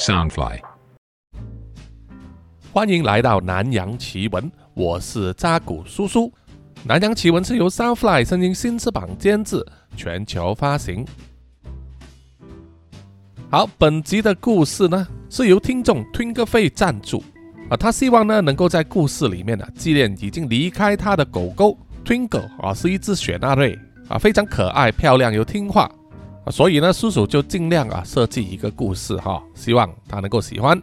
Soundfly，欢迎来到南洋奇闻，我是扎古叔叔。南洋奇闻是由 Soundfly 声音新翅膀监制，全球发行。好，本集的故事呢是由听众 Twinkle 费赞助啊，他希望呢能够在故事里面呢纪念已经离开他的狗狗 Twinkle 啊，是一只雪纳瑞啊，非常可爱、漂亮又听话所以呢叔叔就尽量啊设计一个故事哈，希望他能够喜欢。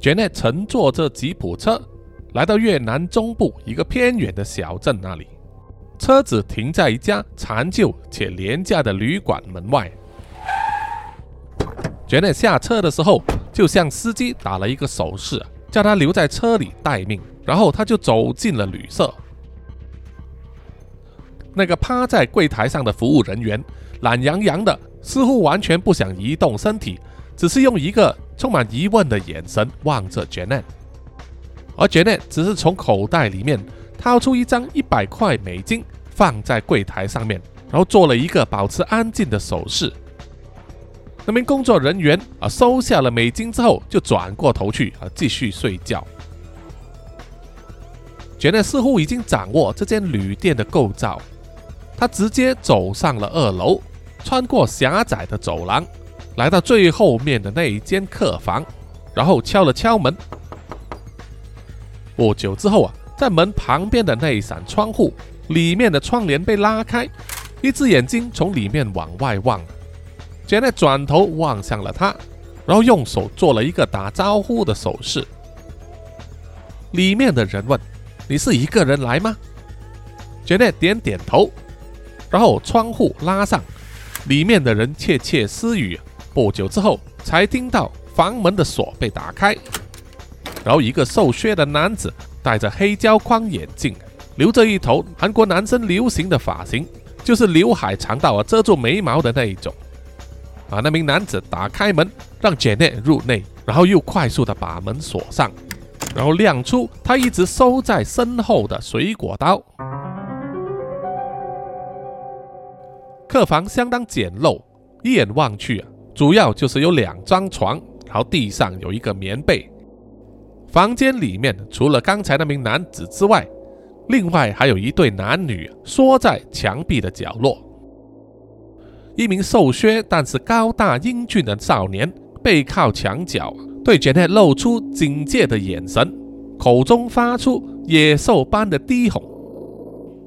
Janet 乘坐着吉普车来到越南中部一个偏远的小镇那里，车子停在一家残旧且廉价的旅馆门外。Janet 下车的时候，就向司机打了一个手势，叫他留在车里待命，然后他就走进了旅社。那个趴在柜台上的服务人员懒洋洋的，似乎完全不想移动身体，只是用一个充满疑问的眼神望着 Janet，而 Janet 只是从口袋里面掏出一张一百块美金，放在柜台上面，然后做了一个保持安静的手势。那名工作人员啊收下了美金之后，就转过头去啊继续睡觉。杰内似乎已经掌握这间旅店的构造，他直接走上了二楼，穿过狭窄的走廊。来到最后面的那一间客房，然后敲了敲门。不久之后啊，在门旁边的那一扇窗户里面的窗帘被拉开，一只眼睛从里面往外望。Janet 转头望向了他，然后用手做了一个打招呼的手势。里面的人问：“你是一个人来吗？”Janet 点点头，然后窗户拉上，里面的人窃窃私语。不久之后，才听到房门的锁被打开，然后一个瘦削的男子戴着黑胶框眼镜，留着一头韩国男生流行的发型，就是刘海长到啊遮住眉毛的那一种。把，那名男子打开门，让姐妹入内，然后又快速的把门锁上，然后亮出他一直收在身后的水果刀。客房相当简陋，一眼望去啊。主要就是有两张床，然后地上有一个棉被。房间里面除了刚才那名男子之外，另外还有一对男女缩在墙壁的角落。一名瘦削但是高大英俊的少年背靠墙角，对杰内露出警戒的眼神，口中发出野兽般的低吼。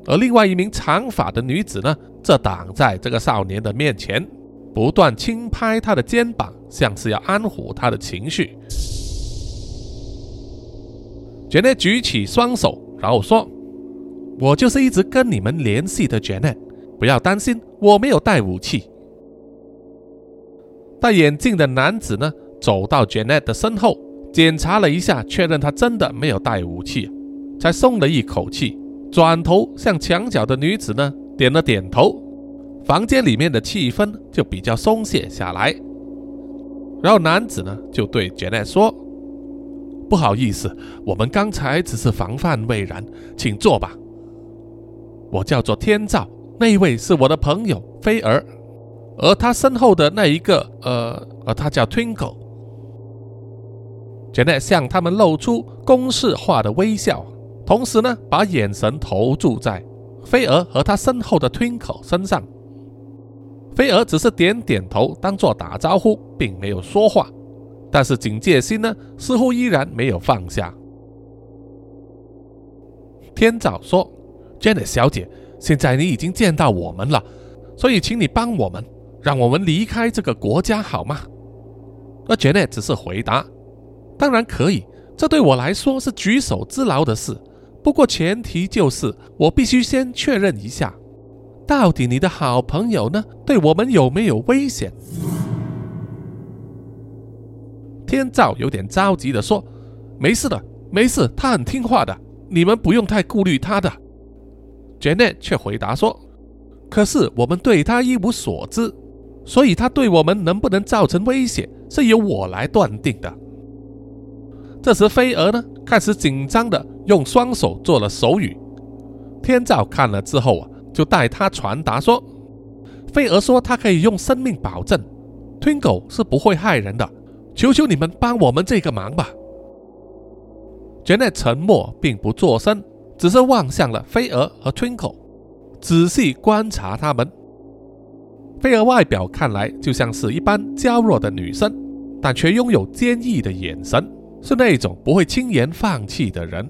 而另外一名长发的女子呢，则挡在这个少年的面前。不断轻拍他的肩膀，像是要安抚他的情绪。杰内举起双手，然后说：“我就是一直跟你们联系的杰内不要担心，我没有带武器。”戴眼镜的男子呢，走到 Janet 的身后，检查了一下，确认他真的没有带武器，才松了一口气，转头向墙角的女子呢点了点头。房间里面的气氛就比较松懈下来，然后男子呢就对 Janet 说：“不好意思，我们刚才只是防范未然，请坐吧。我叫做天照，那一位是我的朋友菲儿，而他身后的那一个，呃，呃，他叫 Twinkle。”Janet 向他们露出公式化的微笑，同时呢把眼神投注在菲儿和他身后的 Twinkle 身上。菲儿只是点点头，当做打招呼，并没有说话，但是警戒心呢，似乎依然没有放下。天照说：“Janet 小姐，现在你已经见到我们了，所以请你帮我们，让我们离开这个国家好吗？”而 Janet 只是回答：“当然可以，这对我来说是举手之劳的事，不过前提就是我必须先确认一下。”到底你的好朋友呢？对我们有没有危险？天照有点着急的说：“没事的，没事，他很听话的，你们不用太顾虑他的。”Janet 却回答说：“可是我们对他一无所知，所以他对我们能不能造成威胁，是由我来断定的。”这时，飞蛾呢开始紧张的用双手做了手语。天照看了之后啊，就带他传达说：“飞蛾说他可以用生命保证，Twinkle 是不会害人的，求求你们帮我们这个忙吧。” Janet 沉默，并不作声，只是望向了飞蛾和 Twinkle，仔细观察他们。飞蛾外表看来就像是一般娇弱的女生，但却拥有坚毅的眼神，是那种不会轻言放弃的人。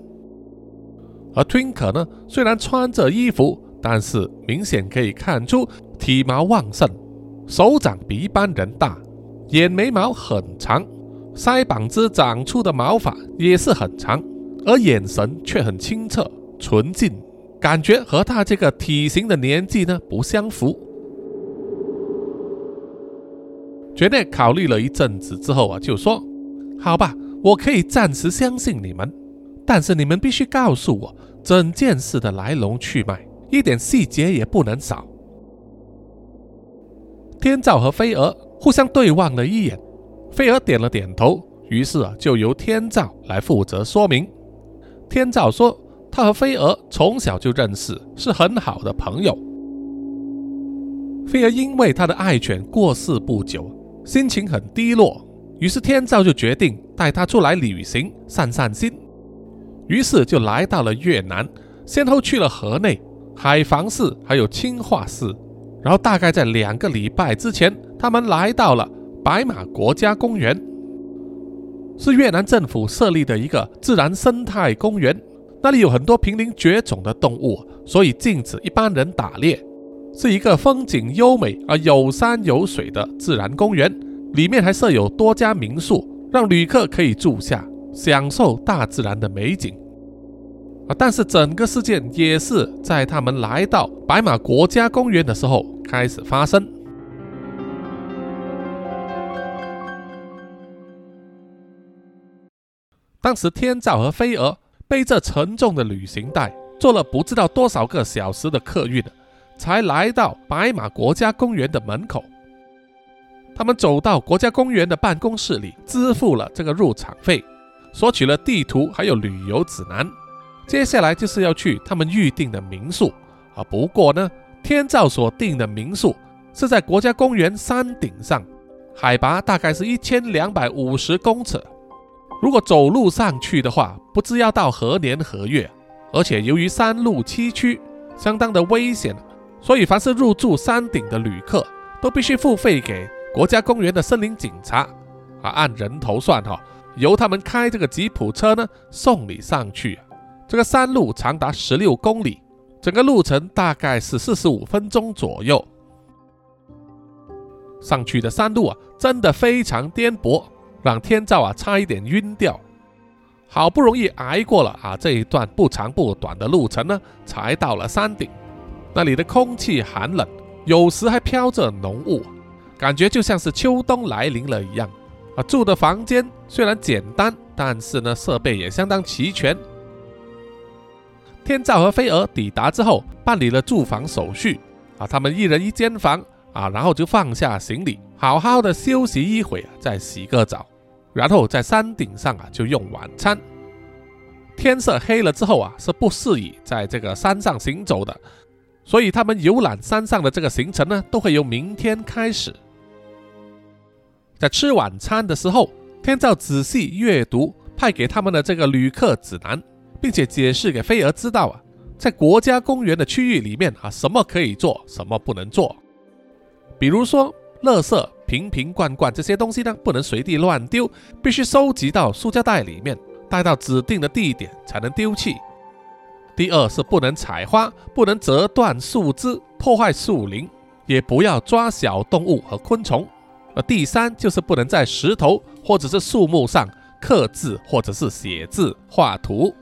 而 Twinkle 呢，虽然穿着衣服，但是明显可以看出体毛旺盛，手掌比一般人大，眼眉毛很长，腮帮子长出的毛发也是很长，而眼神却很清澈纯净，感觉和他这个体型的年纪呢不相符。绝内考虑了一阵子之后啊，就说：“好吧，我可以暂时相信你们。”但是你们必须告诉我整件事的来龙去脉，一点细节也不能少。天照和飞蛾互相对望了一眼，飞蛾点了点头，于是啊，就由天照来负责说明。天照说，他和飞蛾从小就认识，是很好的朋友。飞蛾因为他的爱犬过世不久，心情很低落，于是天照就决定带他出来旅行，散散心。于是就来到了越南，先后去了河内、海防市，还有清化市。然后大概在两个礼拜之前，他们来到了白马国家公园，是越南政府设立的一个自然生态公园。那里有很多濒临绝种的动物，所以禁止一般人打猎，是一个风景优美而有山有水的自然公园。里面还设有多家民宿，让旅客可以住下。享受大自然的美景啊！但是整个事件也是在他们来到白马国家公园的时候开始发生。当时天照和飞蛾背着沉重的旅行袋，坐了不知道多少个小时的客运，才来到白马国家公园的门口。他们走到国家公园的办公室里，支付了这个入场费。索取了地图还有旅游指南，接下来就是要去他们预定的民宿啊。不过呢，天照所定的民宿是在国家公园山顶上，海拔大概是一千两百五十公尺。如果走路上去的话，不知要到何年何月。而且由于山路崎岖，相当的危险，所以凡是入住山顶的旅客都必须付费给国家公园的森林警察啊，按人头算哈。由他们开这个吉普车呢，送你上去。这个山路长达十六公里，整个路程大概是四十五分钟左右。上去的山路啊，真的非常颠簸，让天照啊差一点晕掉。好不容易挨过了啊这一段不长不短的路程呢，才到了山顶。那里的空气寒冷，有时还飘着浓雾，感觉就像是秋冬来临了一样。啊，住的房间虽然简单，但是呢，设备也相当齐全。天照和飞蛾抵达之后，办理了住房手续。啊，他们一人一间房。啊，然后就放下行李，好好的休息一会，再洗个澡，然后在山顶上啊就用晚餐。天色黑了之后啊，是不适宜在这个山上行走的，所以他们游览山上的这个行程呢，都会由明天开始。在吃晚餐的时候，天照仔细阅读派给他们的这个旅客指南，并且解释给飞蛾知道啊，在国家公园的区域里面啊，什么可以做，什么不能做。比如说，垃圾瓶瓶罐罐这些东西呢，不能随地乱丢，必须收集到塑胶袋里面，带到指定的地点才能丢弃。第二是不能采花，不能折断树枝，破坏树林，也不要抓小动物和昆虫。而第三就是不能在石头或者是树木上刻字或者是写字画图。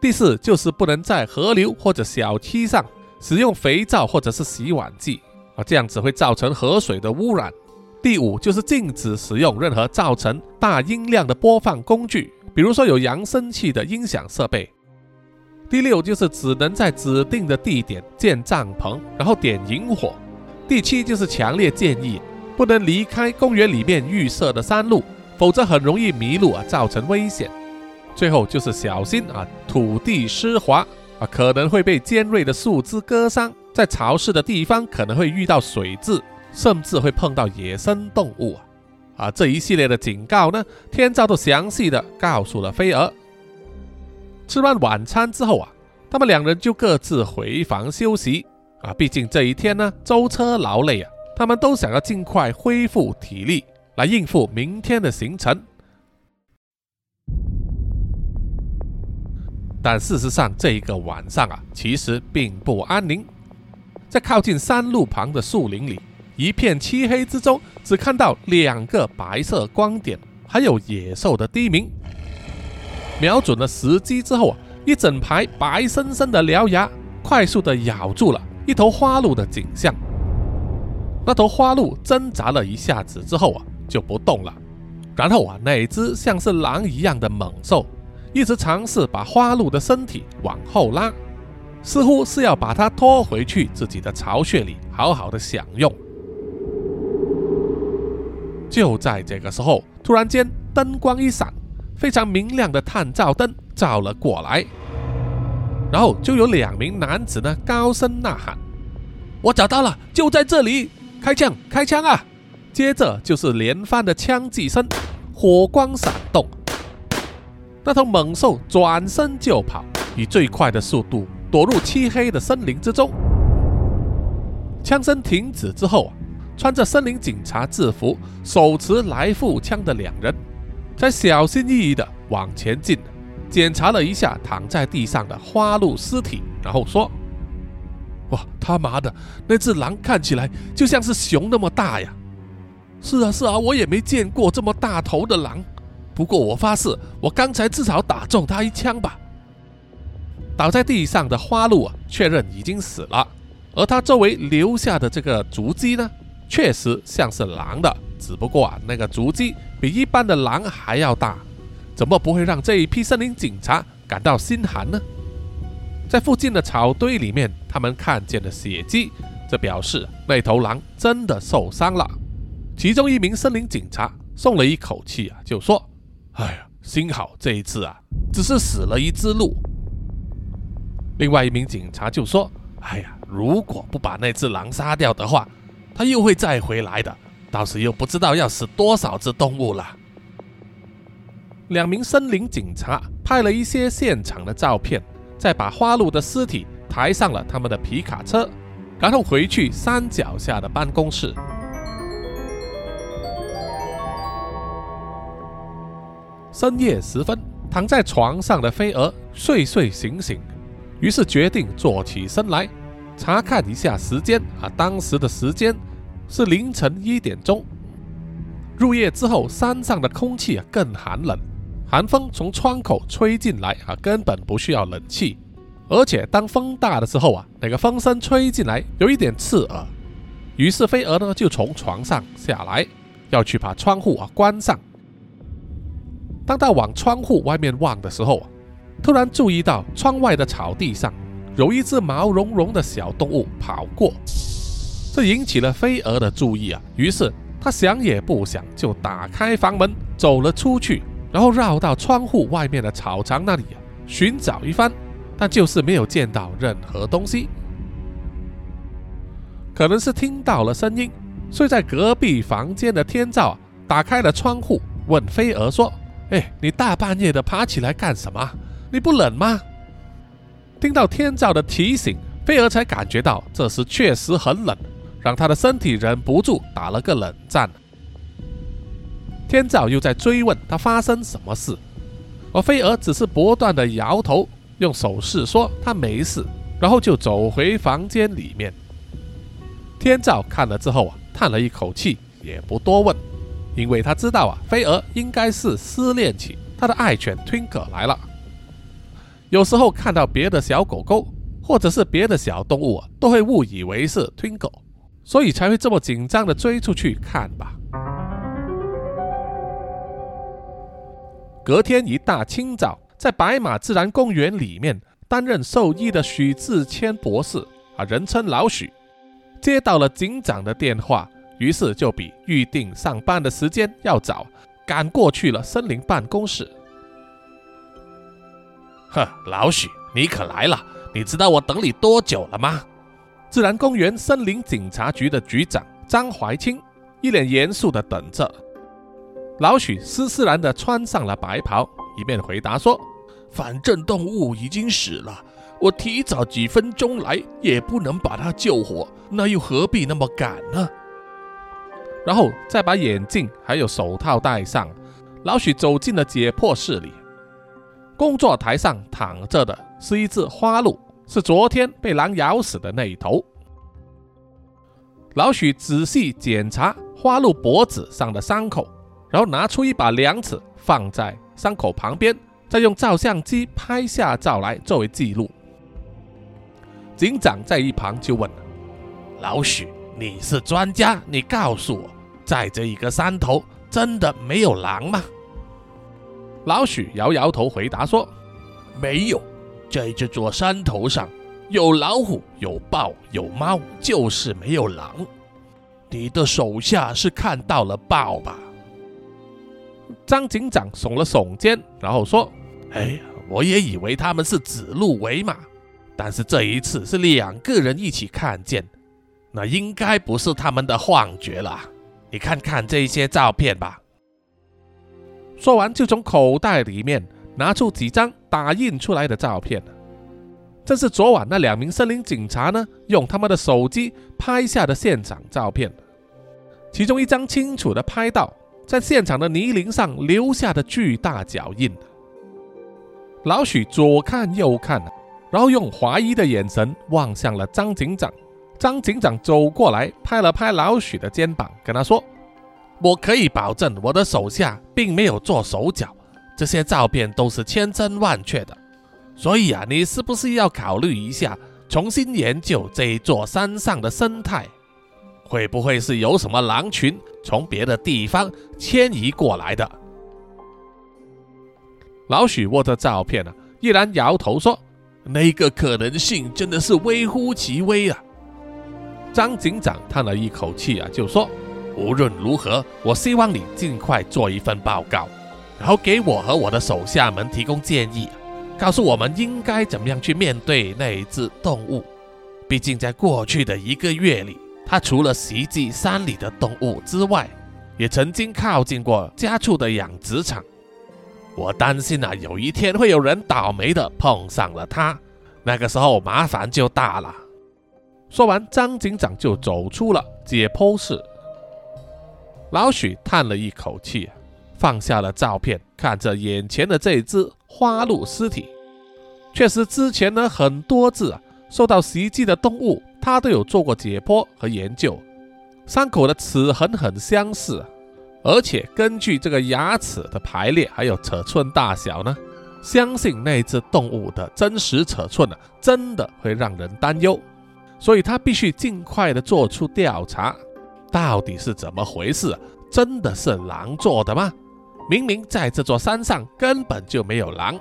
第四就是不能在河流或者小溪上使用肥皂或者是洗碗剂啊，这样子会造成河水的污染。第五就是禁止使用任何造成大音量的播放工具，比如说有扬声器的音响设备。第六就是只能在指定的地点建帐篷，然后点萤火。第七就是强烈建议。不能离开公园里面预设的山路，否则很容易迷路啊，造成危险。最后就是小心啊，土地湿滑啊，可能会被尖锐的树枝割伤，在潮湿的地方可能会遇到水蛭，甚至会碰到野生动物啊。啊，这一系列的警告呢，天照都详细的告诉了飞蛾。吃完晚餐之后啊，他们两人就各自回房休息啊。毕竟这一天呢，舟车劳累啊，他们都想要尽快恢复体力，来应付明天的行程。但事实上，这一个晚上啊，其实并不安宁。在靠近山路旁的树林里。一片漆黑之中，只看到两个白色光点，还有野兽的低鸣。瞄准了时机之后啊，一整排白生生的獠牙快速的咬住了一头花鹿的颈项。那头花鹿挣扎了一下子之后啊，就不动了。然后啊，那只像是狼一样的猛兽一直尝试把花鹿的身体往后拉，似乎是要把它拖回去自己的巢穴里，好好的享用。就在这个时候，突然间灯光一闪，非常明亮的探照灯照了过来，然后就有两名男子呢高声呐喊：“我找到了，就在这里！开枪，开枪啊！”接着就是连番的枪击声，火光闪动，那头猛兽转身就跑，以最快的速度躲入漆黑的森林之中。枪声停止之后啊。穿着森林警察制服、手持来复枪的两人，才小心翼翼地往前进，检查了一下躺在地上的花鹿尸体，然后说：“哇，他妈的，那只狼看起来就像是熊那么大呀！”“是啊，是啊，我也没见过这么大头的狼。不过我发誓，我刚才至少打中他一枪吧。”倒在地上的花鹿啊，确认已经死了，而他周围留下的这个足迹呢？确实像是狼的，只不过啊，那个足迹比一般的狼还要大，怎么不会让这一批森林警察感到心寒呢？在附近的草堆里面，他们看见了血迹，这表示那头狼真的受伤了。其中一名森林警察松了一口气啊，就说：“哎呀，幸好这一次啊，只是死了一只鹿。”另外一名警察就说：“哎呀，如果不把那只狼杀掉的话，”它又会再回来的，到时又不知道要死多少只动物了。两名森林警察拍了一些现场的照片，再把花鹿的尸体抬上了他们的皮卡车，然后回去山脚下的办公室。深夜时分，躺在床上的飞蛾睡睡醒醒，于是决定坐起身来查看一下时间啊，当时的时间。是凌晨一点钟，入夜之后，山上的空气啊更寒冷，寒风从窗口吹进来啊，根本不需要冷气，而且当风大的时候啊，那个风声吹进来有一点刺耳。于是飞蛾呢就从床上下来，要去把窗户啊关上。当他往窗户外面望的时候，突然注意到窗外的草地上有一只毛茸茸的小动物跑过。这引起了飞蛾的注意啊，于是他想也不想就打开房门走了出去，然后绕到窗户外面的草场那里寻找一番，但就是没有见到任何东西。可能是听到了声音，睡在隔壁房间的天照打开了窗户，问飞蛾说：“哎，你大半夜的爬起来干什么？你不冷吗？”听到天照的提醒，飞蛾才感觉到这时确实很冷。让他的身体忍不住打了个冷战。天照又在追问他发生什么事，而飞蛾只是不断的摇头，用手势说他没事，然后就走回房间里面。天照看了之后啊，叹了一口气，也不多问，因为他知道啊，飞蛾应该是思念起他的爱犬 Twinkle 来了。有时候看到别的小狗狗或者是别的小动物啊，都会误以为是 Twinkle。所以才会这么紧张的追出去看吧。隔天一大清早，在白马自然公园里面担任兽医的许志谦博士啊，人称老许，接到了警长的电话，于是就比预定上班的时间要早，赶过去了森林办公室。呵，老许，你可来了！你知道我等你多久了吗？自然公园森林警察局的局长张怀清一脸严肃地等着。老许斯斯然地穿上了白袍，一面回答说：“反正动物已经死了，我提早几分钟来也不能把它救活，那又何必那么赶呢？”然后再把眼镜还有手套戴上，老许走进了解剖室里。工作台上躺着的是一只花鹿，是昨天被狼咬死的那一头。老许仔细检查花鹿脖子上的伤口，然后拿出一把量尺放在伤口旁边，再用照相机拍下照来作为记录。警长在一旁就问：“老许，你是专家，你告诉我，在这一个山头真的没有狼吗？”老许摇摇头，回答说：“没有，在这座山头上有老虎、有豹、有猫，就是没有狼。你的手下是看到了豹吧？”张警长耸了耸肩，然后说：“哎，我也以为他们是指鹿为马，但是这一次是两个人一起看见，那应该不是他们的幻觉了。你看看这些照片吧。”说完，就从口袋里面拿出几张打印出来的照片，这是昨晚那两名森林警察呢用他们的手机拍下的现场照片。其中一张清楚的拍到在现场的泥泞上留下的巨大脚印。老许左看右看，然后用怀疑的眼神望向了张警长。张警长走过来，拍了拍老许的肩膀，跟他说。我可以保证，我的手下并没有做手脚，这些照片都是千真万确的。所以啊，你是不是要考虑一下，重新研究这一座山上的生态？会不会是有什么狼群从别的地方迁移过来的？老许握着照片呢，依然摇头说：“那个可能性真的是微乎其微啊。”张警长叹了一口气啊，就说。无论如何，我希望你尽快做一份报告，然后给我和我的手下们提供建议，告诉我们应该怎么样去面对那一只动物。毕竟在过去的一个月里，它除了袭击山里的动物之外，也曾经靠近过家畜的养殖场。我担心啊，有一天会有人倒霉的碰上了它，那个时候麻烦就大了。说完，张警长就走出了解剖室。老许叹了一口气，放下了照片，看着眼前的这只花鹿尸体。确实，之前呢很多只受到袭击的动物，他都有做过解剖和研究，伤口的齿痕很相似，而且根据这个牙齿的排列还有尺寸大小呢，相信那只动物的真实尺寸呢，真的会让人担忧。所以他必须尽快的做出调查。到底是怎么回事？真的是狼做的吗？明明在这座山上根本就没有狼。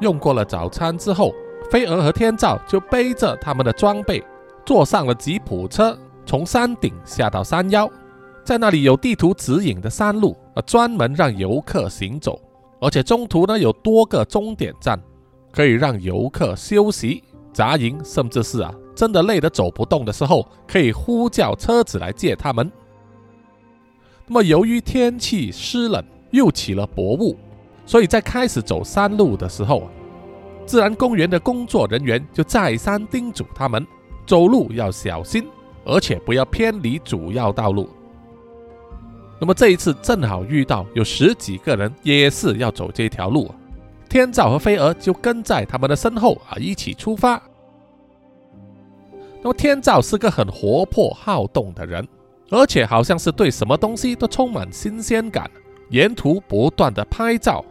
用过了早餐之后，飞蛾和天照就背着他们的装备，坐上了吉普车，从山顶下到山腰，在那里有地图指引的山路，呃，专门让游客行走，而且中途呢有多个终点站，可以让游客休息、扎营，甚至是啊。真的累得走不动的时候，可以呼叫车子来接他们。那么，由于天气湿冷，又起了薄雾，所以在开始走山路的时候，自然公园的工作人员就再三叮嘱他们走路要小心，而且不要偏离主要道路。那么这一次正好遇到有十几个人也是要走这条路，天照和飞蛾就跟在他们的身后啊，一起出发。那么天照是个很活泼好动的人，而且好像是对什么东西都充满新鲜感，沿途不断的拍照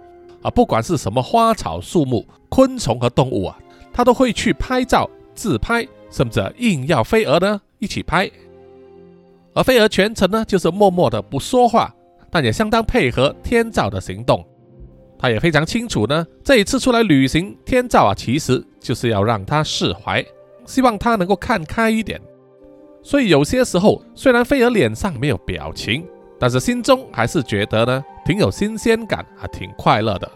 啊，不管是什么花草树木、昆虫和动物啊，他都会去拍照自拍，甚至硬要飞蛾呢一起拍。而飞蛾全程呢就是默默的不说话，但也相当配合天照的行动。他也非常清楚呢，这一次出来旅行，天照啊其实就是要让他释怀。希望他能够看开一点，所以有些时候虽然飞儿脸上没有表情，但是心中还是觉得呢，挺有新鲜感啊，挺快乐的。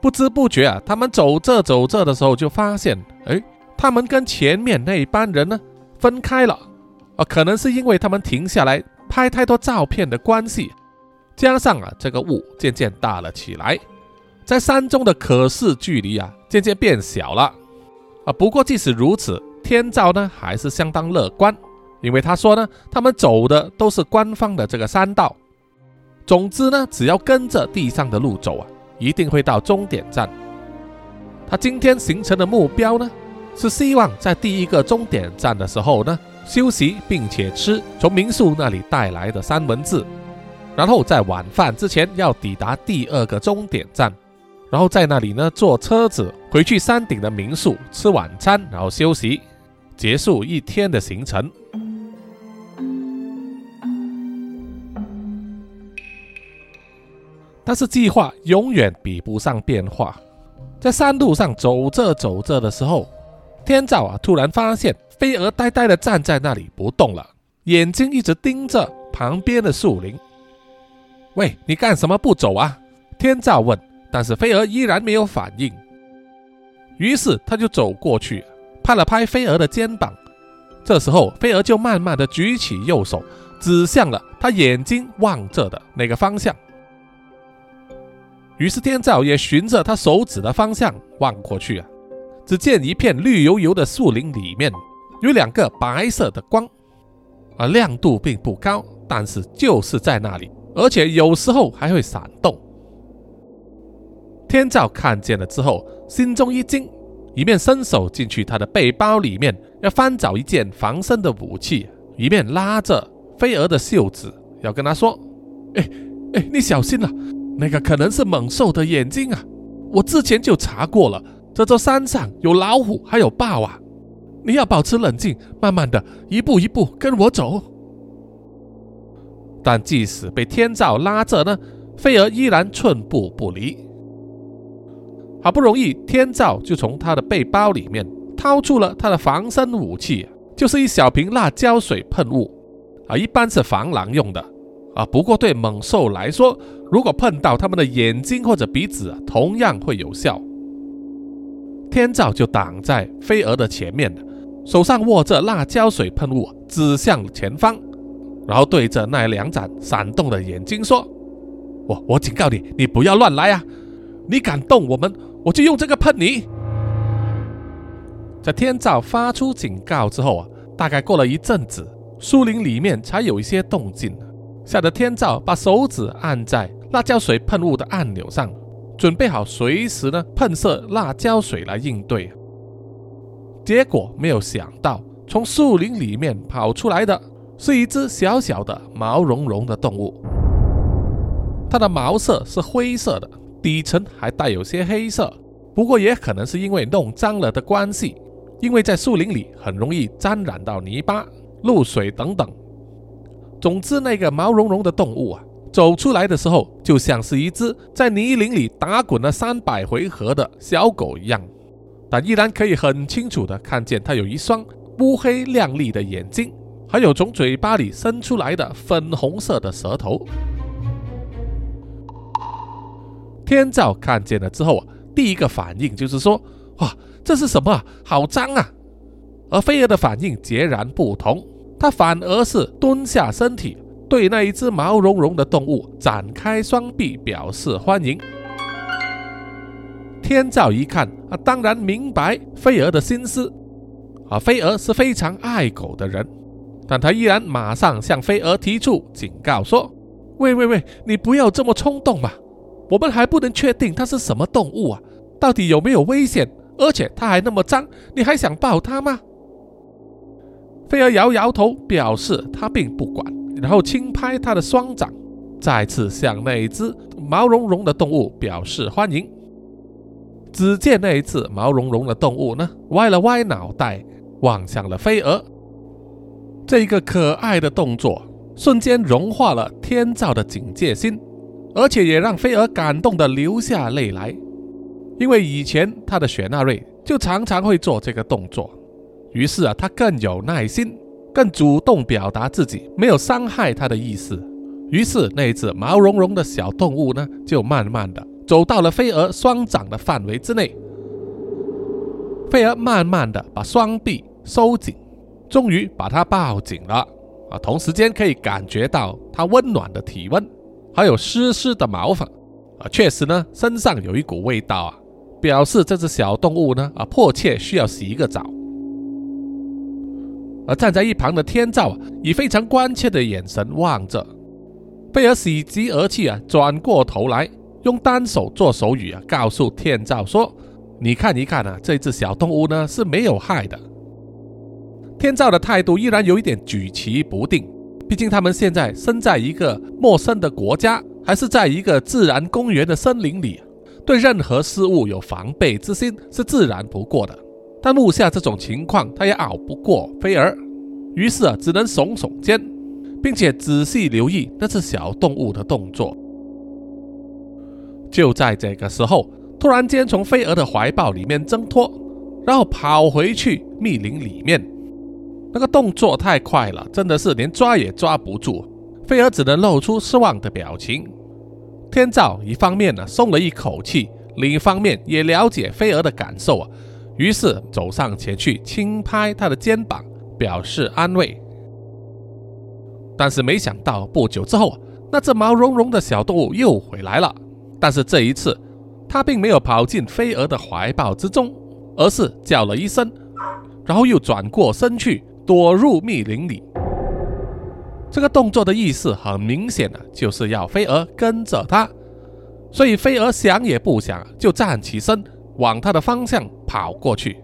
不知不觉啊，他们走着走着的时候，就发现，哎，他们跟前面那一班人呢分开了，啊，可能是因为他们停下来拍太多照片的关系，加上啊，这个雾渐渐大了起来，在山中的可视距离啊渐渐变小了，啊，不过即使如此，天照呢还是相当乐观，因为他说呢，他们走的都是官方的这个山道，总之呢，只要跟着地上的路走啊。一定会到终点站。他今天形成的目标呢，是希望在第一个终点站的时候呢休息，并且吃从民宿那里带来的三文治，然后在晚饭之前要抵达第二个终点站，然后在那里呢坐车子回去山顶的民宿吃晚餐，然后休息，结束一天的行程。但是计划永远比不上变化。在山路上走着走着的时候，天照啊突然发现飞蛾呆呆的站在那里不动了，眼睛一直盯着旁边的树林。喂，你干什么不走啊？天照问。但是飞蛾依然没有反应。于是他就走过去，拍了拍飞蛾的肩膀。这时候飞蛾就慢慢的举起右手，指向了他眼睛望着的那个方向。于是天照也循着他手指的方向望过去啊，只见一片绿油油的树林里面有两个白色的光，啊，亮度并不高，但是就是在那里，而且有时候还会闪动。天照看见了之后，心中一惊，一面伸手进去他的背包里面要翻找一件防身的武器，一面拉着飞蛾的袖子要跟他说：“哎哎，你小心了。”那个可能是猛兽的眼睛啊！我之前就查过了，这座山上有老虎，还有豹啊！你要保持冷静，慢慢的一步一步跟我走。但即使被天照拉着呢，飞儿依然寸步不离。好不容易，天照就从他的背包里面掏出了他的防身武器，就是一小瓶辣椒水喷雾啊，一般是防狼用的。啊，不过对猛兽来说，如果碰到他们的眼睛或者鼻子，同样会有效。天照就挡在飞蛾的前面，手上握着辣椒水喷雾，指向前方，然后对着那两盏闪动的眼睛说：“我我警告你，你不要乱来啊！你敢动我们，我就用这个喷你。”在天照发出警告之后啊，大概过了一阵子，树林里面才有一些动静。吓得天照把手指按在辣椒水喷雾的按钮上，准备好随时呢喷射辣椒水来应对。结果没有想到，从树林里面跑出来的是一只小小的毛茸茸的动物。它的毛色是灰色的，底层还带有些黑色。不过也可能是因为弄脏了的关系，因为在树林里很容易沾染到泥巴、露水等等。总之，那个毛茸茸的动物啊，走出来的时候，就像是一只在泥泞里打滚了三百回合的小狗一样，但依然可以很清楚的看见它有一双乌黑亮丽的眼睛，还有从嘴巴里伸出来的粉红色的舌头。天照看见了之后啊，第一个反应就是说：“哇，这是什么？好脏啊！”而飞蛾的反应截然不同。他反而是蹲下身体，对那一只毛茸茸的动物展开双臂，表示欢迎。天照一看啊，当然明白飞蛾的心思。啊，飞蛾是非常爱狗的人，但他依然马上向飞蛾提出警告说：“喂喂喂，你不要这么冲动嘛！我们还不能确定它是什么动物啊，到底有没有危险？而且它还那么脏，你还想抱它吗？”飞儿摇摇头，表示他并不管，然后轻拍他的双掌，再次向那一只毛茸茸的动物表示欢迎。只见那一只毛茸茸的动物呢，歪了歪脑袋，望向了飞蛾。这个可爱的动作瞬间融化了天照的警戒心，而且也让飞蛾感动的流下泪来，因为以前他的雪纳瑞就常常会做这个动作。于是啊，他更有耐心，更主动表达自己没有伤害他的意思。于是，那只毛茸茸的小动物呢，就慢慢的走到了飞蛾双掌的范围之内。菲儿慢慢的把双臂收紧，终于把它抱紧了。啊，同时间可以感觉到它温暖的体温，还有湿湿的毛发。啊，确实呢，身上有一股味道啊，表示这只小动物呢，啊，迫切需要洗一个澡。而站在一旁的天照啊，以非常关切的眼神望着，贝尔喜极而泣啊，转过头来，用单手做手语啊，告诉天照说：“你看一看啊，这只小动物呢是没有害的。”天照的态度依然有一点举棋不定，毕竟他们现在身在一个陌生的国家，还是在一个自然公园的森林里，对任何事物有防备之心是自然不过的。但目下这种情况，他也熬不过菲儿，于是啊，只能耸耸肩，并且仔细留意那只小动物的动作。就在这个时候，突然间从菲儿的怀抱里面挣脱，然后跑回去密林里面。那个动作太快了，真的是连抓也抓不住。菲儿只能露出失望的表情。天照一方面呢松了一口气，另一方面也了解菲儿的感受啊。于是走上前去，轻拍他的肩膀，表示安慰。但是没想到，不久之后，那只毛茸茸的小动物又回来了。但是这一次，它并没有跑进飞蛾的怀抱之中，而是叫了一声，然后又转过身去，躲入密林里。这个动作的意思很明显的就是要飞蛾跟着他。所以飞蛾想也不想，就站起身。往他的方向跑过去。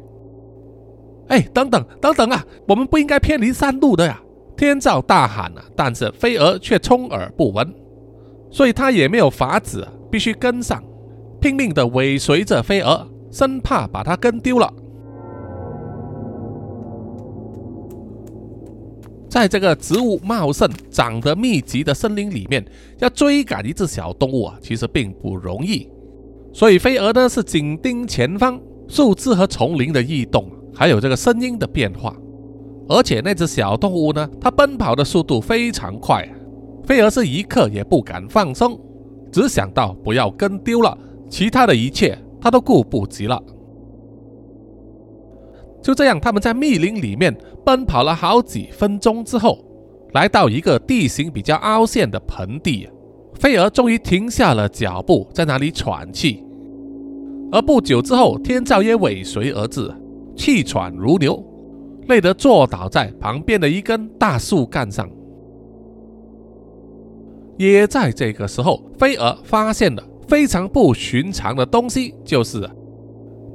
哎，等等等等啊！我们不应该偏离山路的呀！天照大喊啊，但是飞蛾却充耳不闻，所以他也没有法子，必须跟上，拼命的尾随着飞蛾，生怕把它跟丢了。在这个植物茂盛、长得密集的森林里面，要追赶一只小动物啊，其实并不容易。所以飞蛾呢是紧盯前方树枝和丛林的异动，还有这个声音的变化。而且那只小动物呢，它奔跑的速度非常快，飞蛾是一刻也不敢放松，只想到不要跟丢了，其他的一切它都顾不及了。就这样，他们在密林里面奔跑了好几分钟之后，来到一个地形比较凹陷的盆地，飞蛾终于停下了脚步，在那里喘气。而不久之后，天照也尾随而至，气喘如牛，累得坐倒在旁边的一根大树干上。也在这个时候，飞蛾发现了非常不寻常的东西，就是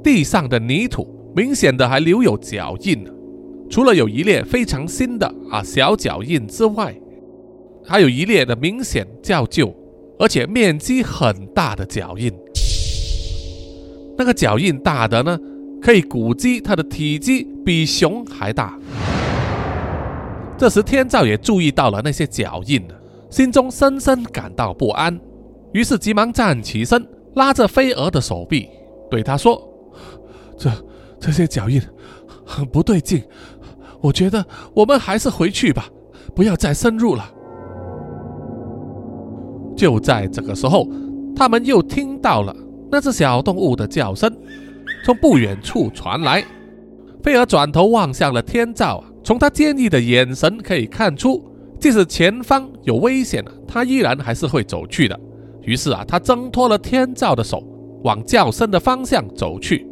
地上的泥土明显的还留有脚印，除了有一列非常新的啊小脚印之外，还有一列的明显较旧，而且面积很大的脚印。那个脚印大的呢，可以估计它的体积比熊还大。这时天照也注意到了那些脚印，心中深深感到不安，于是急忙站起身，拉着飞蛾的手臂，对他说：“这这些脚印很不对劲，我觉得我们还是回去吧，不要再深入了。”就在这个时候，他们又听到了。那只小动物的叫声从不远处传来，菲儿转头望向了天照，从他坚毅的眼神可以看出，即使前方有危险他依然还是会走去的。于是啊，他挣脱了天照的手，往叫声的方向走去。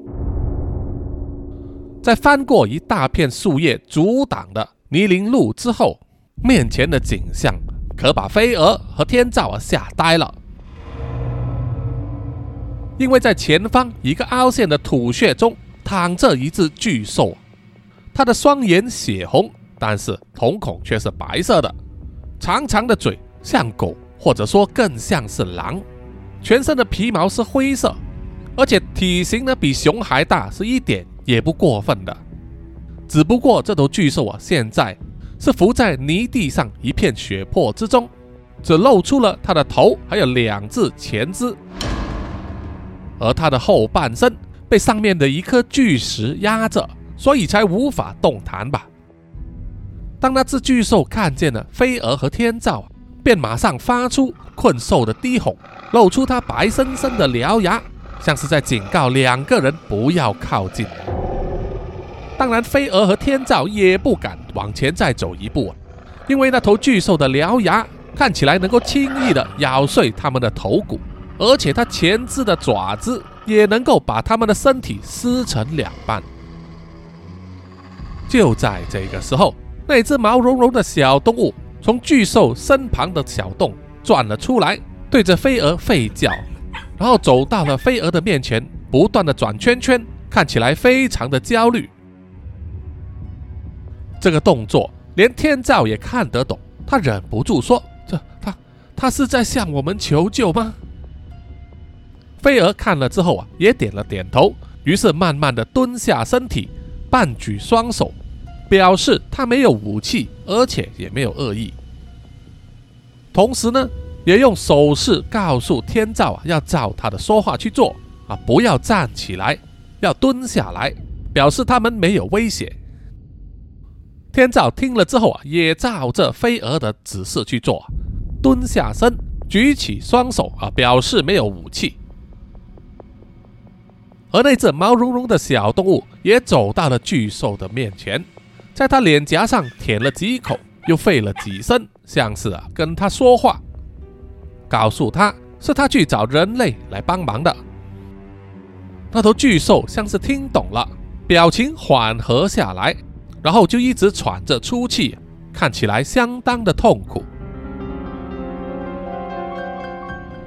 在翻过一大片树叶阻挡的泥泞路之后，面前的景象可把飞蛾和天照啊吓呆了。因为在前方一个凹陷的土穴中躺着一只巨兽，它的双眼血红，但是瞳孔却是白色的，长长的嘴像狗，或者说更像是狼，全身的皮毛是灰色，而且体型呢比熊还大，是一点也不过分的。只不过这头巨兽啊，现在是伏在泥地上一片血泊之中，只露出了它的头，还有两只前肢。而他的后半身被上面的一颗巨石压着，所以才无法动弹吧。当那只巨兽看见了飞蛾和天照，便马上发出困兽的低吼，露出它白生生的獠牙，像是在警告两个人不要靠近。当然，飞蛾和天照也不敢往前再走一步啊，因为那头巨兽的獠牙看起来能够轻易的咬碎他们的头骨，而且它前肢的爪子也能够把他们的身体撕成两半。就在这个时候。那只毛茸茸的小动物从巨兽身旁的小洞钻了出来，对着飞蛾吠叫，然后走到了飞蛾的面前，不断的转圈圈，看起来非常的焦虑。这个动作连天照也看得懂，他忍不住说：“这他他是在向我们求救吗？”飞蛾看了之后啊，也点了点头，于是慢慢的蹲下身体，半举双手。表示他没有武器，而且也没有恶意。同时呢，也用手势告诉天照啊，要照他的说话去做啊，不要站起来，要蹲下来，表示他们没有威胁。天照听了之后啊，也照着飞蛾的指示去做，蹲下身，举起双手啊，表示没有武器。而那只毛茸茸的小动物也走到了巨兽的面前。在他脸颊上舔了几口，又吠了几声，像是啊跟他说话，告诉他是他去找人类来帮忙的。那头巨兽像是听懂了，表情缓和下来，然后就一直喘着粗气，看起来相当的痛苦。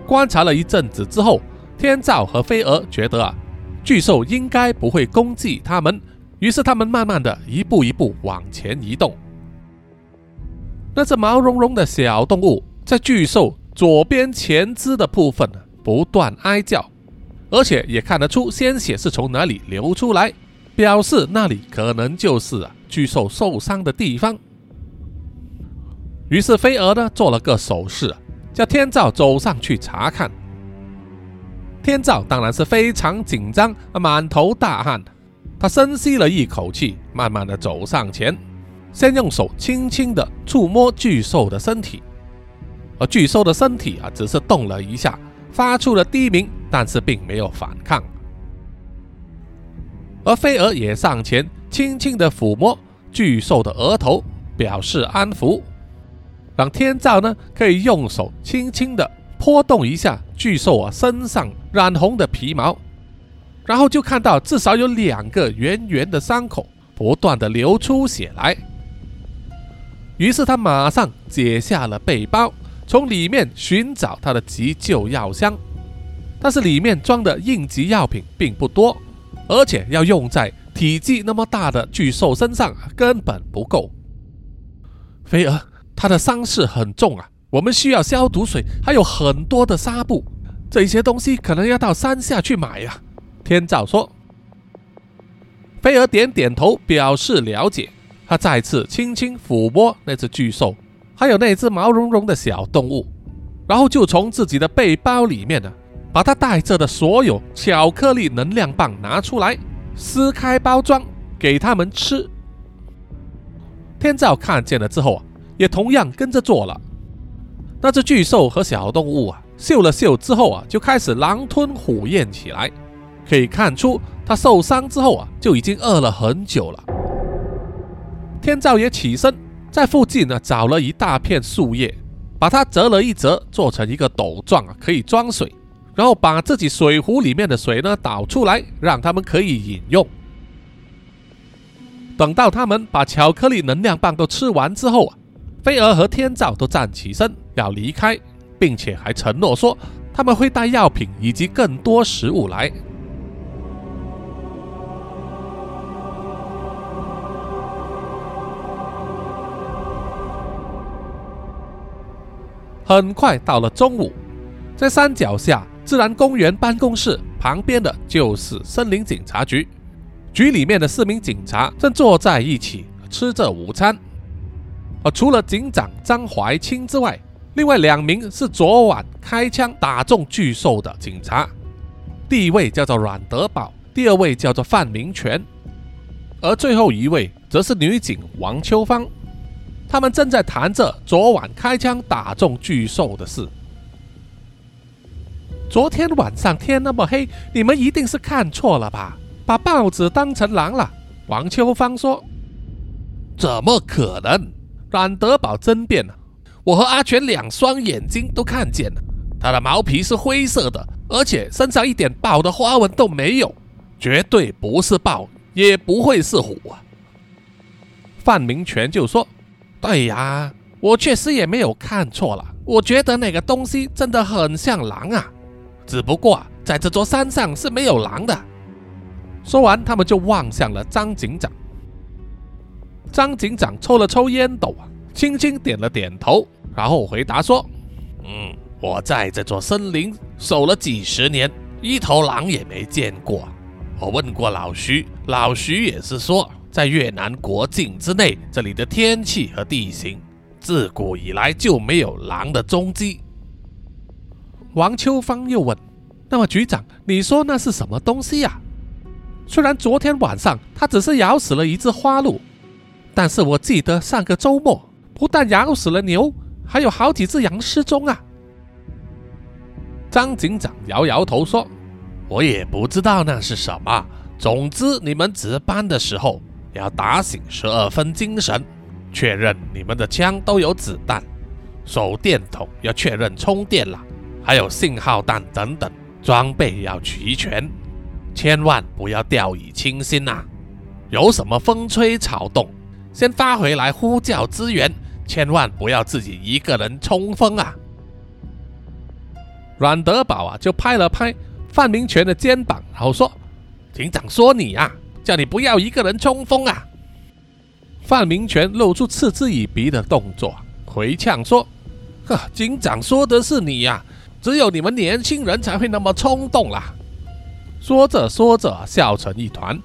观察了一阵子之后，天照和飞蛾觉得啊，巨兽应该不会攻击他们。于是他们慢慢的一步一步往前移动。那只毛茸茸的小动物在巨兽左边前肢的部分不断哀叫，而且也看得出鲜血是从哪里流出来，表示那里可能就是巨兽受伤的地方。于是飞蛾呢做了个手势，叫天照走上去查看。天照当然是非常紧张，满头大汗。他深吸了一口气，慢慢的走上前，先用手轻轻的触摸巨兽的身体，而巨兽的身体啊，只是动了一下，发出了低鸣，但是并没有反抗。而飞蛾也上前，轻轻的抚摸巨兽的额头，表示安抚，让天照呢可以用手轻轻的拨动一下巨兽啊身上染红的皮毛。然后就看到至少有两个圆圆的伤口，不断的流出血来。于是他马上解下了背包，从里面寻找他的急救药箱。但是里面装的应急药品并不多，而且要用在体积那么大的巨兽身上根本不够。菲儿，他的伤势很重啊，我们需要消毒水，还有很多的纱布，这些东西可能要到山下去买呀。天照说：“菲儿点点头，表示了解。他再次轻轻抚摸那只巨兽，还有那只毛茸茸的小动物，然后就从自己的背包里面呢，把他带着的所有巧克力能量棒拿出来，撕开包装给他们吃。天照看见了之后啊，也同样跟着做了。那只巨兽和小动物啊，嗅了嗅之后啊，就开始狼吞虎咽起来。”可以看出，他受伤之后啊，就已经饿了很久了。天照也起身，在附近呢找了一大片树叶，把它折了一折，做成一个斗状，可以装水。然后把自己水壶里面的水呢倒出来，让他们可以饮用。等到他们把巧克力能量棒都吃完之后啊，飞蛾和天照都站起身要离开，并且还承诺说他们会带药品以及更多食物来。很快到了中午，在山脚下自然公园办公室旁边的就是森林警察局。局里面的四名警察正坐在一起吃着午餐。而除了警长张怀清之外，另外两名是昨晚开枪打中巨兽的警察。第一位叫做阮德宝，第二位叫做范明全，而最后一位则是女警王秋芳。他们正在谈着昨晚开枪打中巨兽的事。昨天晚上天那么黑，你们一定是看错了吧？把豹子当成狼了。王秋芳说：“怎么可能？”冉德宝争辩了：“我和阿全两双眼睛都看见了，它的毛皮是灰色的，而且身上一点豹的花纹都没有，绝对不是豹，也不会是虎啊。”范明全就说：“对呀，我确实也没有看错了，我觉得那个东西真的很像狼啊。”只不过在这座山上是没有狼的。说完，他们就望向了张警长。张警长抽了抽烟斗啊，轻轻点了点头，然后回答说：“嗯，我在这座森林守了几十年，一头狼也没见过。我问过老徐，老徐也是说，在越南国境之内，这里的天气和地形，自古以来就没有狼的踪迹。”王秋芳又问：“那么局长，你说那是什么东西呀？虽然昨天晚上他只是咬死了一只花鹿，但是我记得上个周末不但咬死了牛，还有好几只羊失踪啊。”张警长摇摇头说：“我也不知道那是什么。总之，你们值班的时候要打醒十二分精神，确认你们的枪都有子弹，手电筒要确认充电了。”还有信号弹等等装备要齐全，千万不要掉以轻心呐！有什么风吹草动，先发回来呼叫支援，千万不要自己一个人冲锋啊！阮德宝啊，就拍了拍范明全的肩膀，然后说：“警长说你呀，叫你不要一个人冲锋啊！”范明全露出嗤之以鼻的动作，回呛说：“呵，警长说的是你呀！”只有你们年轻人才会那么冲动啦！说着说着，笑成一团。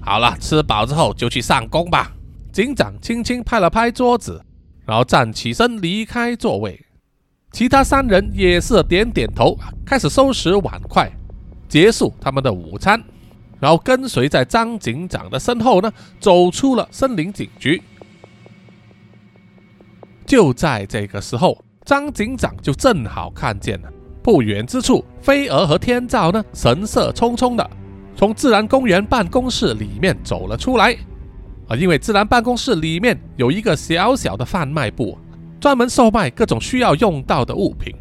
好了，吃饱之后就去上工吧。警长轻轻拍了拍桌子，然后站起身离开座位。其他三人也是点点头，开始收拾碗筷，结束他们的午餐，然后跟随在张警长的身后呢，走出了森林警局。就在这个时候。张警长就正好看见了，不远之处，飞蛾和天照呢，神色匆匆的从自然公园办公室里面走了出来。啊，因为自然办公室里面有一个小小的贩卖部，专门售卖各种需要用到的物品。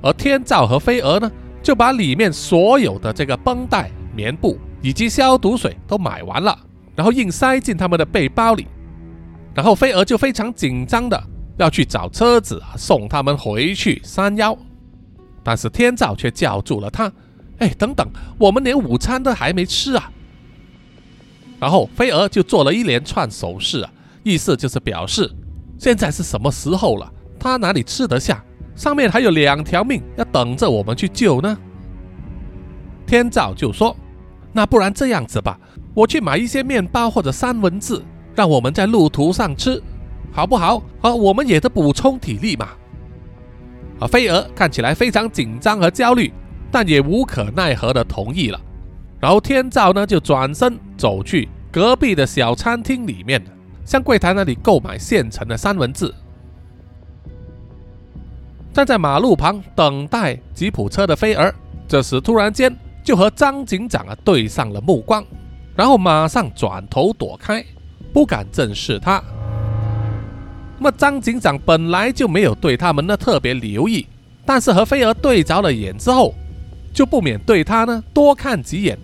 而天照和飞蛾呢，就把里面所有的这个绷带、棉布以及消毒水都买完了，然后硬塞进他们的背包里。然后飞蛾就非常紧张的。要去找车子送他们回去山腰，但是天照却叫住了他：“哎，等等，我们连午餐都还没吃啊！”然后飞蛾就做了一连串手势啊，意思就是表示现在是什么时候了，他哪里吃得下？上面还有两条命要等着我们去救呢。天照就说：“那不然这样子吧，我去买一些面包或者三文治，让我们在路途上吃。”好不好？啊，我们也得补充体力嘛。啊，飞蛾看起来非常紧张和焦虑，但也无可奈何的同意了。然后天照呢，就转身走去隔壁的小餐厅里面，向柜台那里购买现成的三文治。站在马路旁等待吉普车的飞儿，这时突然间就和张警长啊对上了目光，然后马上转头躲开，不敢正视他。那么张警长本来就没有对他们呢特别留意，但是和飞儿对着了眼之后，就不免对他呢多看几眼，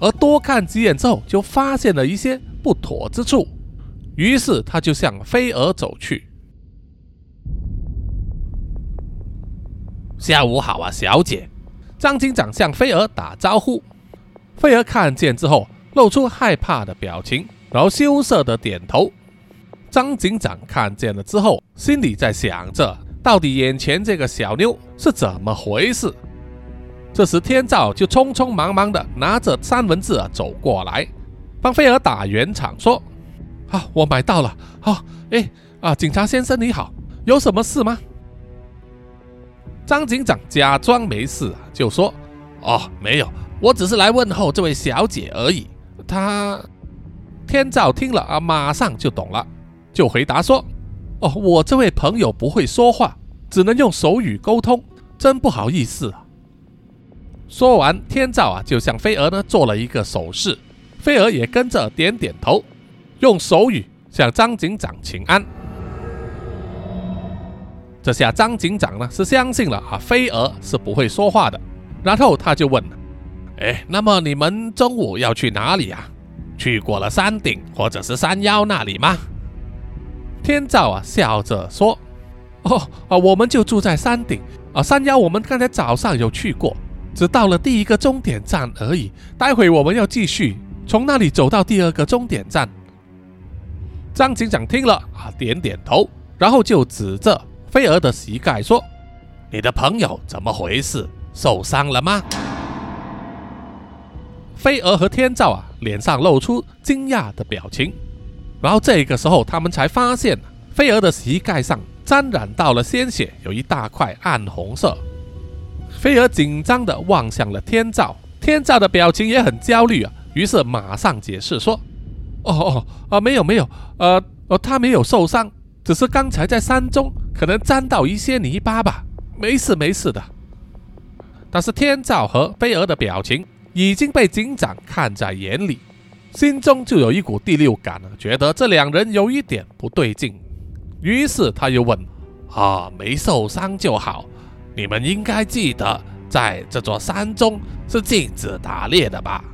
而多看几眼之后，就发现了一些不妥之处，于是他就向飞儿走去。下午好啊，小姐。张警长向飞蛾打招呼，飞蛾看见之后露出害怕的表情，然后羞涩的点头。张警长看见了之后，心里在想着，到底眼前这个小妞是怎么回事。这时，天照就匆匆忙忙的拿着三文治啊走过来，帮菲儿打圆场，说：“啊，我买到了。好，哎，啊，警察先生你好，有什么事吗？”张警长假装没事，就说：“哦，没有，我只是来问候这位小姐而已。她……”天照听了啊，马上就懂了，就回答说：“哦，我这位朋友不会说话，只能用手语沟通，真不好意思啊。”说完，天照啊就向飞蛾呢做了一个手势，飞蛾也跟着点点头，用手语向张警长请安。这下张警长呢是相信了啊，飞蛾是不会说话的，然后他就问：“哎，那么你们中午要去哪里呀？去过了山顶或者是山腰那里吗？”天照啊笑着说：“哦啊，我们就住在山顶啊，山腰我们刚才早上有去过。”只到了第一个终点站而已，待会我们要继续从那里走到第二个终点站。张警长听了啊，点点头，然后就指着菲儿的膝盖说：“你的朋友怎么回事？受伤了吗？”菲儿和天照啊，脸上露出惊讶的表情。然后这个时候，他们才发现菲儿的膝盖上沾染到了鲜血，有一大块暗红色。菲儿紧张地望向了天照，天照的表情也很焦虑啊，于是马上解释说：“哦哦啊，没有没有，呃呃，他没有受伤，只是刚才在山中可能沾到一些泥巴吧，没事没事的。”但是天照和飞蛾的表情已经被警长看在眼里，心中就有一股第六感了，觉得这两人有一点不对劲，于是他又问：“啊，没受伤就好。”你们应该记得，在这座山中是禁止打猎的吧？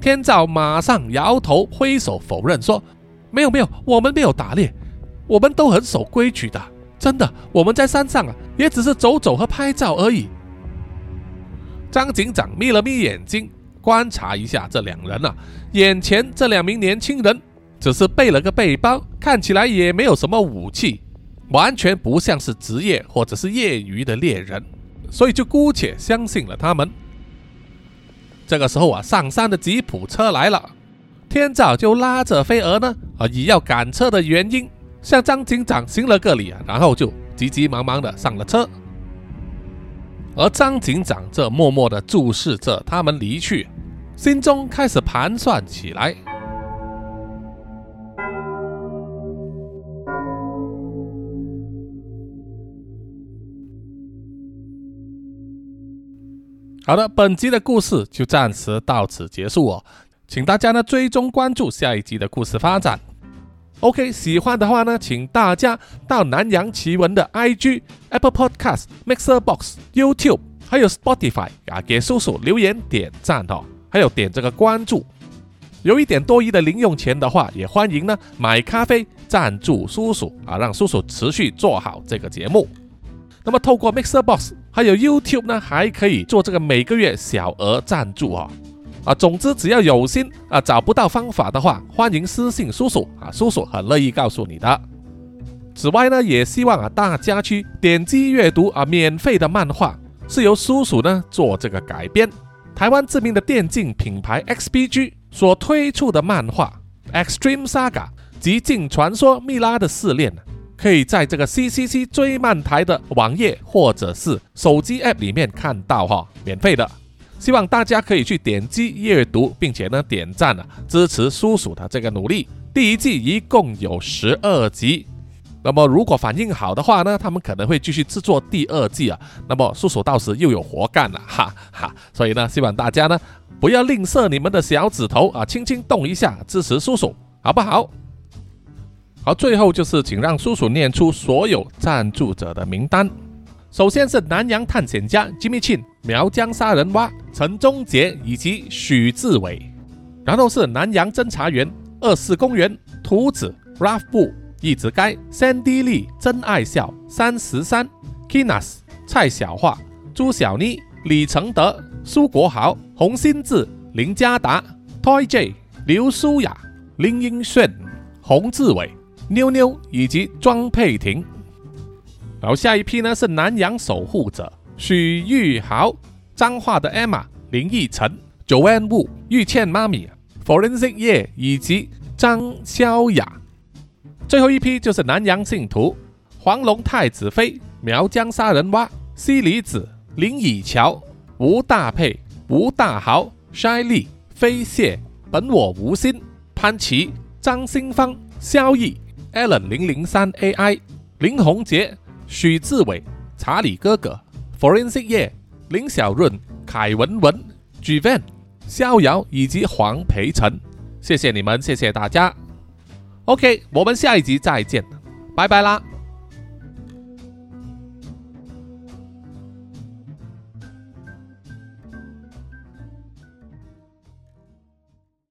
天照马上摇头挥手否认说：“没有没有，我们没有打猎，我们都很守规矩的。真的，我们在山上啊，也只是走走和拍照而已。”张警长眯了眯眼睛，观察一下这两人啊，眼前这两名年轻人只是背了个背包，看起来也没有什么武器。完全不像是职业或者是业余的猎人，所以就姑且相信了他们。这个时候啊，上山的吉普车来了，天照就拉着飞蛾呢，啊，以要赶车的原因向张警长行了个礼啊，然后就急急忙忙的上了车。而张警长则默默的注视着他们离去，心中开始盘算起来。好的，本集的故事就暂时到此结束哦，请大家呢追踪关注下一集的故事发展。OK，喜欢的话呢，请大家到南洋奇闻的 IG、Apple Podcast、Mixer Box、YouTube 还有 Spotify 啊，给叔叔留言点赞哦，还有点这个关注。有一点多余的零用钱的话，也欢迎呢买咖啡赞助叔叔啊，让叔叔持续做好这个节目。那么透过 Mixer Box 还有 YouTube 呢，还可以做这个每个月小额赞助哦。啊，总之只要有心啊，找不到方法的话，欢迎私信叔叔啊，叔叔很乐意告诉你的。此外呢，也希望啊大家去点击阅读啊免费的漫画，是由叔叔呢做这个改编，台湾知名的电竞品牌 XBG 所推出的漫画《Extreme Saga》极境传说蜜拉的试炼。可以在这个 CCC 追漫台的网页或者是手机 App 里面看到哈，免费的。希望大家可以去点击阅读，并且呢点赞啊，支持叔叔的这个努力。第一季一共有十二集，那么如果反应好的话呢，他们可能会继续制作第二季啊。那么叔叔到时又有活干了，哈哈。所以呢，希望大家呢不要吝啬你们的小指头啊，轻轻动一下支持叔叔，好不好？好，最后就是请让叔叔念出所有赞助者的名单。首先是南洋探险家 Jimmy Chin、苗疆杀人蛙陈忠杰以及许志伟，然后是南洋侦查员二四公园图子 Ralph 布一直该 Sandy Lee 真爱笑三十三 Kinas 蔡小桦朱小妮李承德苏国豪洪新志林家达 Toy J 刘舒雅林英炫洪志伟。妞妞以及庄佩婷，然后下一批呢是南洋守护者许玉豪、彰化的 Emma、林奕晨、Joanne Wu、玉倩妈咪、Forensic 叶以及张潇雅。最后一批就是南洋信徒黄龙太子妃、苗疆杀人蛙、西里子、林以乔、吴大佩、吴大豪、筛利、飞蟹、本我无心、潘琪、张新芳、萧毅、Allen 零零三 AI、林宏杰、许志伟、查理哥哥、Forensic 叶、林小润、凯文文、Gvan、逍遥以及黄培成，谢谢你们，谢谢大家。OK，我们下一集再见，拜拜啦。